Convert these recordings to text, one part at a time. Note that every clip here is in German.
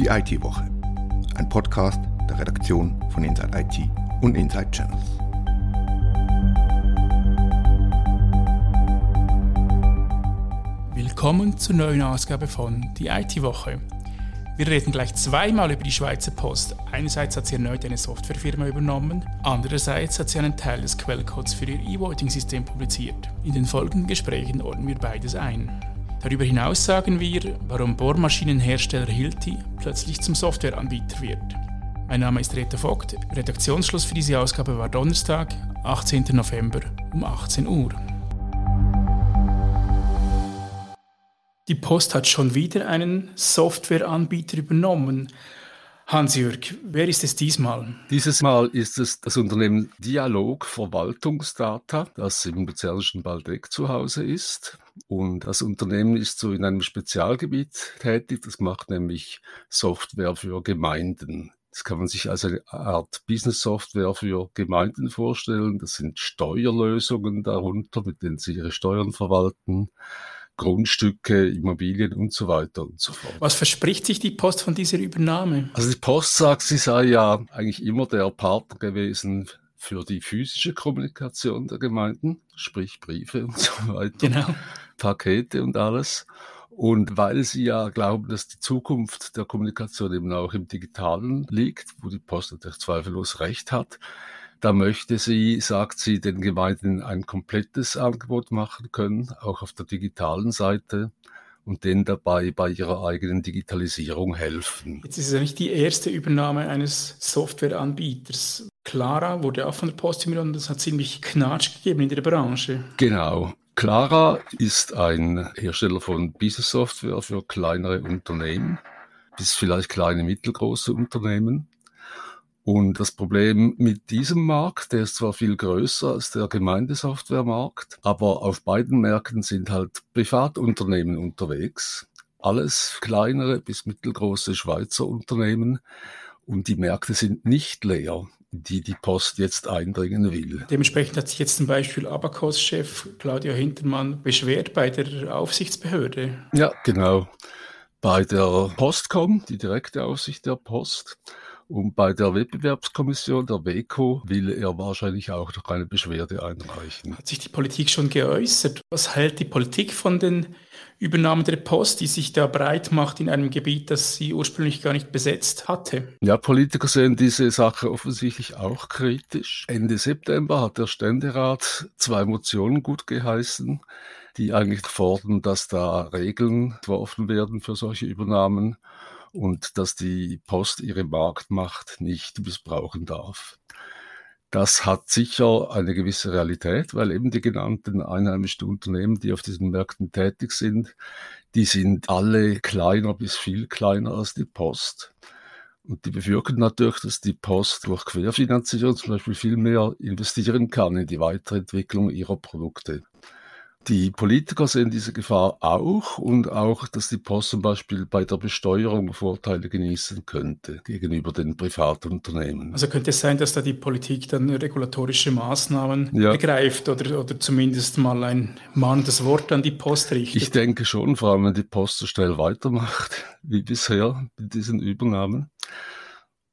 Die IT-Woche. Ein Podcast der Redaktion von Inside IT und Inside Channels. Willkommen zur neuen Ausgabe von Die IT-Woche. Wir reden gleich zweimal über die Schweizer Post. Einerseits hat sie erneut eine Softwarefirma übernommen, andererseits hat sie einen Teil des Quellcodes für ihr E-Voting-System publiziert. In den folgenden Gesprächen ordnen wir beides ein. Darüber hinaus sagen wir, warum Bohrmaschinenhersteller Hilti plötzlich zum Softwareanbieter wird. Mein Name ist Rita Vogt. Redaktionsschluss für diese Ausgabe war Donnerstag, 18. November um 18 Uhr. Die Post hat schon wieder einen Softwareanbieter übernommen. Hans-Jürg, wer ist es diesmal? Dieses Mal ist es das Unternehmen Dialog Verwaltungsdata, das im luzernischen Baldeck zu Hause ist. Und das Unternehmen ist so in einem Spezialgebiet tätig, das macht nämlich Software für Gemeinden. Das kann man sich als eine Art Business-Software für Gemeinden vorstellen. Das sind Steuerlösungen darunter, mit denen sie ihre Steuern verwalten. Grundstücke, Immobilien und so weiter und so fort. Was verspricht sich die Post von dieser Übernahme? Also die Post sagt, sie sei ja eigentlich immer der Partner gewesen für die physische Kommunikation der Gemeinden, sprich Briefe und so weiter, genau. Pakete und alles. Und weil sie ja glauben, dass die Zukunft der Kommunikation eben auch im Digitalen liegt, wo die Post natürlich zweifellos recht hat, da möchte sie, sagt sie, den Gemeinden ein komplettes Angebot machen können, auch auf der digitalen Seite und denen dabei bei ihrer eigenen Digitalisierung helfen. Jetzt ist es ja nicht die erste Übernahme eines Softwareanbieters. Clara wurde auch von der Post übernommen, das hat ziemlich Knatsch gegeben in der Branche. Genau. Clara ist ein Hersteller von Business Software für kleinere Unternehmen bis vielleicht kleine mittelgroße Unternehmen. Und das Problem mit diesem Markt, der ist zwar viel größer als der Gemeindesoftwaremarkt, aber auf beiden Märkten sind halt Privatunternehmen unterwegs. Alles kleinere bis mittelgroße Schweizer Unternehmen. Und die Märkte sind nicht leer, die die Post jetzt eindringen will. Dementsprechend hat sich jetzt zum Beispiel Abacos-Chef Claudio Hintermann beschwert bei der Aufsichtsbehörde. Ja, genau. Bei der Postcom, die direkte Aufsicht der Post. Und bei der Wettbewerbskommission, der WECO, will er wahrscheinlich auch noch eine Beschwerde einreichen. Hat sich die Politik schon geäußert? Was hält die Politik von den Übernahmen der Post, die sich da breit macht in einem Gebiet, das sie ursprünglich gar nicht besetzt hatte? Ja, Politiker sehen diese Sache offensichtlich auch kritisch. Ende September hat der Ständerat zwei Motionen gut geheißen, die eigentlich fordern, dass da Regeln entworfen werden für solche Übernahmen und dass die Post ihre Marktmacht nicht missbrauchen darf. Das hat sicher eine gewisse Realität, weil eben die genannten einheimischen Unternehmen, die auf diesen Märkten tätig sind, die sind alle kleiner bis viel kleiner als die Post. Und die befürchten natürlich, dass die Post durch Querfinanzierung zum Beispiel viel mehr investieren kann in die Weiterentwicklung ihrer Produkte. Die Politiker sehen diese Gefahr auch und auch, dass die Post zum Beispiel bei der Besteuerung Vorteile genießen könnte gegenüber den Privatunternehmen. Also könnte es sein, dass da die Politik dann regulatorische Maßnahmen ja. ergreift oder, oder zumindest mal ein mahnendes Wort an die Post richtet? Ich denke schon, vor allem wenn die Post so schnell weitermacht wie bisher mit diesen Übernahmen.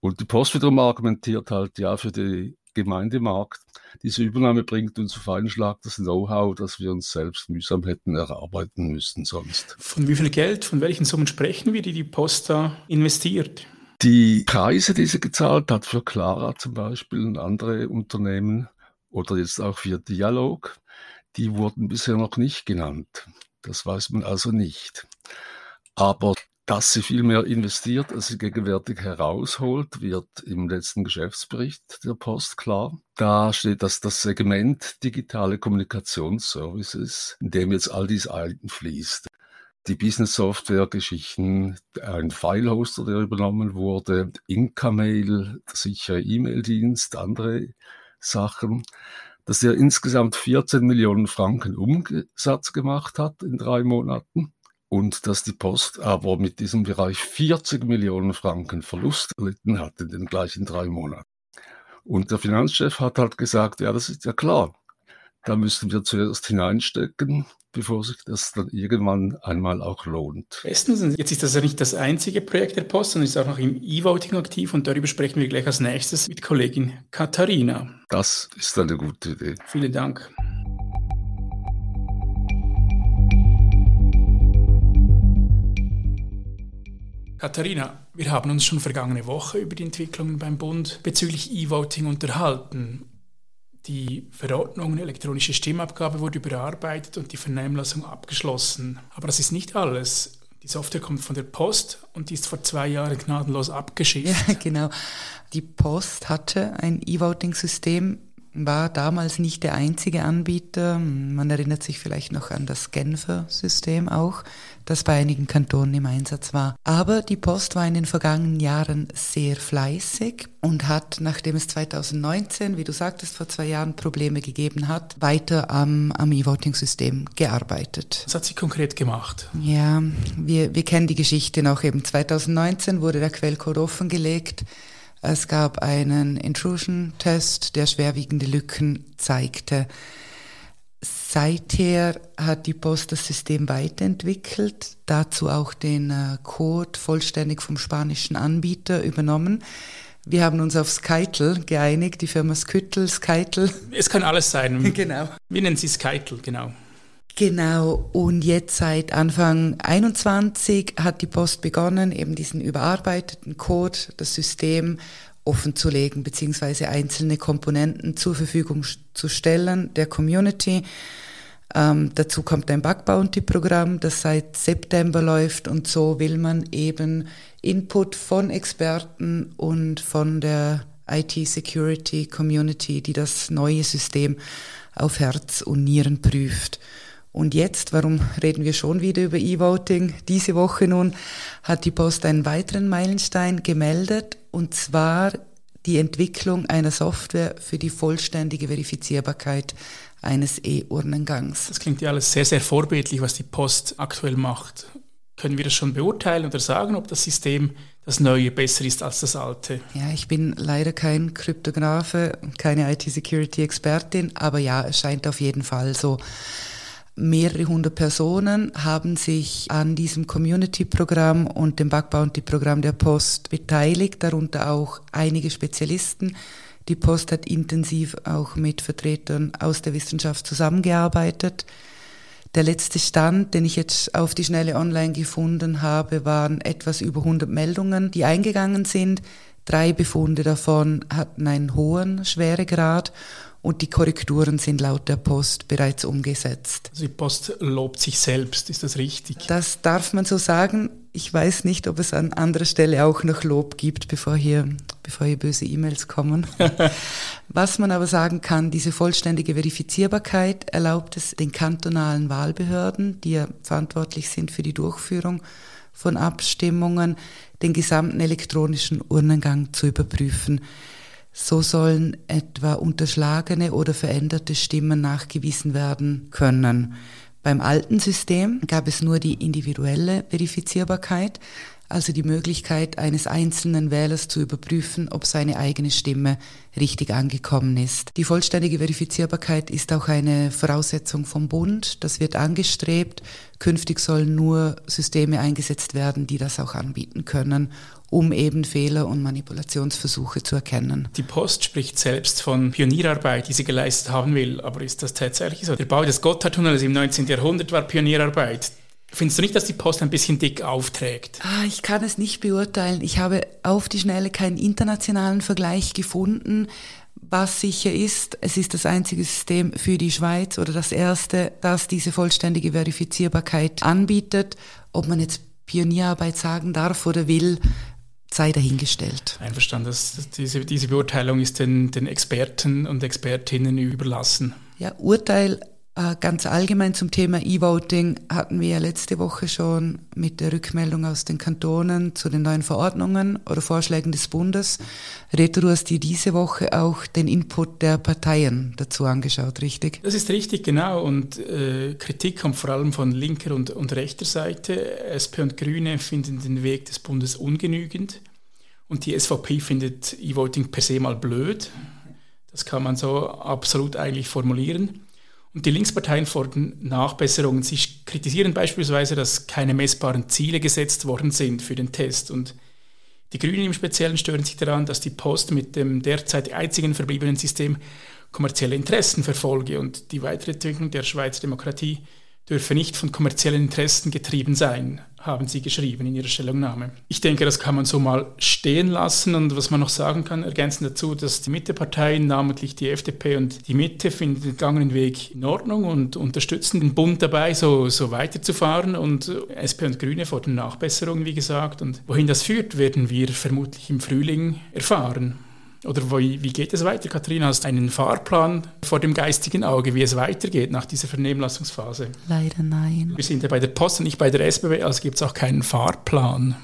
Und die Post wiederum argumentiert halt, ja, für die Gemeindemarkt. Diese Übernahme bringt uns auf einen Schlag das Know-how, das wir uns selbst mühsam hätten erarbeiten müssen sonst. Von wie viel Geld, von welchen Summen sprechen wir, die die Post da investiert? Die Preise, die sie gezahlt hat für Clara zum Beispiel und andere Unternehmen oder jetzt auch für Dialog, die wurden bisher noch nicht genannt. Das weiß man also nicht. Aber dass sie viel mehr investiert, als sie gegenwärtig herausholt, wird im letzten Geschäftsbericht der Post klar. Da steht, dass das Segment digitale Kommunikationsservices, in dem jetzt all dies einfließt. Die Business-Software-Geschichten, ein File-Hoster, der übernommen wurde, Inca-Mail, sichere E-Mail-Dienst, andere Sachen, dass er insgesamt 14 Millionen Franken Umsatz gemacht hat in drei Monaten und dass die Post aber mit diesem Bereich 40 Millionen Franken Verlust erlitten hat in den gleichen drei Monaten. Und der Finanzchef hat halt gesagt, ja, das ist ja klar. Da müssen wir zuerst hineinstecken, bevor sich das dann irgendwann einmal auch lohnt. Bestens. Jetzt ist das ja nicht das einzige Projekt der Post, sondern ist auch noch im E-Voting aktiv und darüber sprechen wir gleich als nächstes mit Kollegin Katharina. Das ist eine gute Idee. Vielen Dank. Katharina, wir haben uns schon vergangene Woche über die Entwicklungen beim Bund bezüglich E-Voting unterhalten. Die Verordnung elektronische Stimmabgabe wurde überarbeitet und die Vernehmlassung abgeschlossen. Aber das ist nicht alles. Die Software kommt von der Post und die ist vor zwei Jahren gnadenlos abgeschickt. Ja, genau. Die Post hatte ein E-Voting-System war damals nicht der einzige Anbieter. Man erinnert sich vielleicht noch an das Genfer System auch, das bei einigen Kantonen im Einsatz war. Aber die Post war in den vergangenen Jahren sehr fleißig und hat, nachdem es 2019, wie du sagtest, vor zwei Jahren Probleme gegeben hat, weiter am, am E-Voting-System gearbeitet. Was hat sie konkret gemacht? Ja, wir, wir kennen die Geschichte noch eben. 2019 wurde der Quellcode offengelegt. Es gab einen Intrusion-Test, der schwerwiegende Lücken zeigte. Seither hat die Post das System weiterentwickelt, dazu auch den äh, Code vollständig vom spanischen Anbieter übernommen. Wir haben uns auf Skytel geeinigt, die Firma Skytel, Skytel. Es kann alles sein. genau. Wir nennen sie Skytel, genau. Genau, und jetzt seit Anfang 21 hat die Post begonnen, eben diesen überarbeiteten Code, das System offenzulegen, beziehungsweise einzelne Komponenten zur Verfügung zu stellen der Community. Ähm, dazu kommt ein Bug Bounty Programm, das seit September läuft und so will man eben Input von Experten und von der IT Security Community, die das neue System auf Herz und Nieren prüft. Und jetzt, warum reden wir schon wieder über E-Voting? Diese Woche nun hat die Post einen weiteren Meilenstein gemeldet, und zwar die Entwicklung einer Software für die vollständige Verifizierbarkeit eines E-Urnengangs. Das klingt ja alles sehr, sehr vorbildlich, was die Post aktuell macht. Können wir das schon beurteilen oder sagen, ob das System, das neue, besser ist als das alte? Ja, ich bin leider kein Kryptografe, keine IT-Security-Expertin, aber ja, es scheint auf jeden Fall so. Mehrere hundert Personen haben sich an diesem Community-Programm und dem Bug Bounty-Programm der Post beteiligt, darunter auch einige Spezialisten. Die Post hat intensiv auch mit Vertretern aus der Wissenschaft zusammengearbeitet. Der letzte Stand, den ich jetzt auf die Schnelle online gefunden habe, waren etwas über 100 Meldungen, die eingegangen sind. Drei Befunde davon hatten einen hohen Schweregrad und die Korrekturen sind laut der Post bereits umgesetzt. Also die Post lobt sich selbst, ist das richtig? Das darf man so sagen. Ich weiß nicht, ob es an anderer Stelle auch noch Lob gibt, bevor hier, bevor hier böse E-Mails kommen. Was man aber sagen kann, diese vollständige Verifizierbarkeit erlaubt es den kantonalen Wahlbehörden, die ja verantwortlich sind für die Durchführung von Abstimmungen, den gesamten elektronischen Urnengang zu überprüfen. So sollen etwa unterschlagene oder veränderte Stimmen nachgewiesen werden können. Beim alten System gab es nur die individuelle Verifizierbarkeit, also die Möglichkeit eines einzelnen Wählers zu überprüfen, ob seine eigene Stimme richtig angekommen ist. Die vollständige Verifizierbarkeit ist auch eine Voraussetzung vom Bund. Das wird angestrebt. Künftig sollen nur Systeme eingesetzt werden, die das auch anbieten können um eben Fehler und Manipulationsversuche zu erkennen. Die Post spricht selbst von Pionierarbeit, die sie geleistet haben will, aber ist das tatsächlich so? Der Bau des Gotthardtunnels im 19. Jahrhundert war Pionierarbeit. Findest du nicht, dass die Post ein bisschen dick aufträgt? Ah, ich kann es nicht beurteilen. Ich habe auf die Schnelle keinen internationalen Vergleich gefunden. Was sicher ist, es ist das einzige System für die Schweiz oder das erste, das diese vollständige Verifizierbarkeit anbietet. Ob man jetzt Pionierarbeit sagen darf oder will, sei dahingestellt. Einverstanden, das, diese, diese Beurteilung ist den, den Experten und Expertinnen überlassen. Ja, Urteil ganz allgemein zum Thema E-Voting hatten wir ja letzte Woche schon mit der Rückmeldung aus den Kantonen zu den neuen Verordnungen oder Vorschlägen des Bundes. Reto, du hast dir diese Woche auch den Input der Parteien dazu angeschaut, richtig? Das ist richtig, genau. Und äh, Kritik kommt vor allem von linker und, und rechter Seite. SP und Grüne finden den Weg des Bundes ungenügend. Und die SVP findet E-Voting per se mal blöd. Das kann man so absolut eigentlich formulieren. Und die Linksparteien fordern Nachbesserungen. Sie kritisieren beispielsweise, dass keine messbaren Ziele gesetzt worden sind für den Test. Und die Grünen im Speziellen stören sich daran, dass die Post mit dem derzeit einzigen verbliebenen System kommerzielle Interessen verfolge und die Weiterentwicklung der Schweizer Demokratie dürfe nicht von kommerziellen Interessen getrieben sein, haben sie geschrieben in ihrer Stellungnahme. Ich denke, das kann man so mal stehen lassen und was man noch sagen kann, ergänzen dazu, dass die Mitteparteien, namentlich die FDP und die Mitte, finden den gegangenen Weg in Ordnung und unterstützen den Bund dabei, so, so weiterzufahren und SP und Grüne fordern Nachbesserungen, wie gesagt. Und wohin das führt, werden wir vermutlich im Frühling erfahren. Oder wie, wie geht es weiter? Katharina, hast du einen Fahrplan vor dem geistigen Auge, wie es weitergeht nach dieser Vernehmlassungsphase? Leider nein. Wir sind ja bei der Post und nicht bei der SBB, also gibt es auch keinen Fahrplan.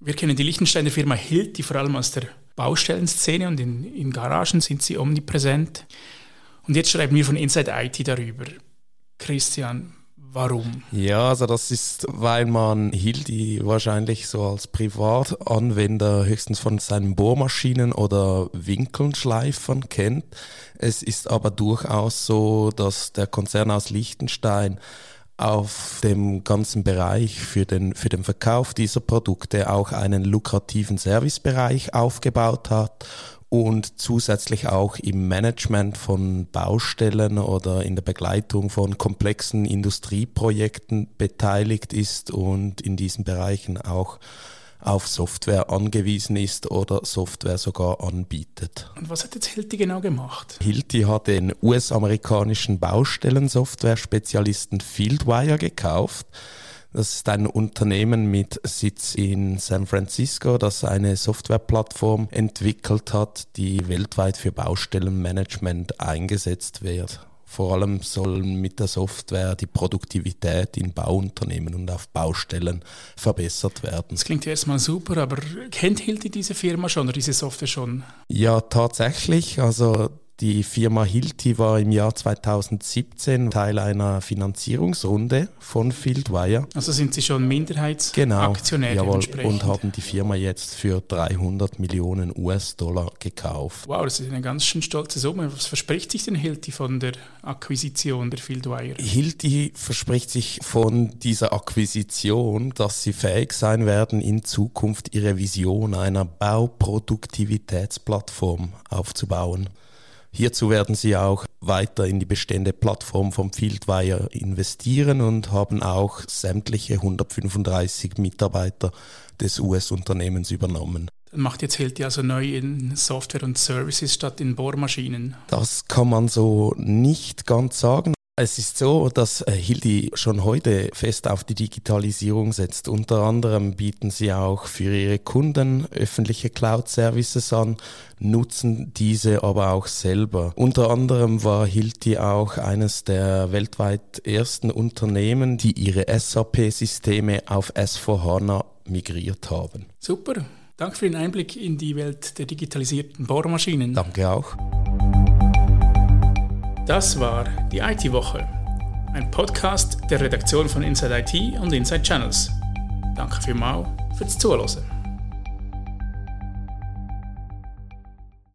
Wir kennen die Liechtensteiner Firma Hilt, die vor allem aus der Baustellenszene und in, in Garagen sind sie omnipräsent. Und jetzt schreiben wir von Inside IT darüber. Christian, Warum? Ja, also das ist, weil man Hildi wahrscheinlich so als Privatanwender höchstens von seinen Bohrmaschinen oder Winkelschleifern kennt. Es ist aber durchaus so, dass der Konzern aus Liechtenstein auf dem ganzen Bereich für den, für den Verkauf dieser Produkte auch einen lukrativen Servicebereich aufgebaut hat und zusätzlich auch im Management von Baustellen oder in der Begleitung von komplexen Industrieprojekten beteiligt ist und in diesen Bereichen auch auf Software angewiesen ist oder Software sogar anbietet. Und was hat jetzt Hilti genau gemacht? Hilti hat den US-amerikanischen Baustellensoftware-Spezialisten Fieldwire gekauft das ist ein Unternehmen mit Sitz in San Francisco, das eine Softwareplattform entwickelt hat, die weltweit für Baustellenmanagement eingesetzt wird. Vor allem soll mit der Software die Produktivität in Bauunternehmen und auf Baustellen verbessert werden. Das klingt erstmal super, aber kennt Hilti diese Firma schon oder diese Software schon? Ja, tatsächlich. Also die Firma Hilti war im Jahr 2017 Teil einer Finanzierungsrunde von Fieldwire. Also sind Sie schon Minderheitsaktionär genau, jawohl, und haben die Firma jetzt für 300 Millionen US-Dollar gekauft. Wow, das ist eine ganz schön stolze Summe. Was verspricht sich denn Hilti von der Akquisition der Fieldwire? Hilti verspricht sich von dieser Akquisition, dass sie fähig sein werden, in Zukunft ihre Vision einer Bauproduktivitätsplattform aufzubauen. Hierzu werden sie auch weiter in die bestehende Plattform vom Fieldwire investieren und haben auch sämtliche 135 Mitarbeiter des US-Unternehmens übernommen. Macht jetzt Hilti also neu in Software und Services statt in Bohrmaschinen? Das kann man so nicht ganz sagen. Es ist so, dass äh, Hildi schon heute fest auf die Digitalisierung setzt. Unter anderem bieten sie auch für ihre Kunden öffentliche Cloud-Services an, nutzen diese aber auch selber. Unter anderem war Hilti auch eines der weltweit ersten Unternehmen, die ihre SAP-Systeme auf S4HANA migriert haben. Super. Danke für den Einblick in die Welt der digitalisierten Bohrmaschinen. Danke auch. Das war die IT-Woche, ein Podcast der Redaktion von Inside IT und Inside Channels. Danke vielmals fürs Zuhören.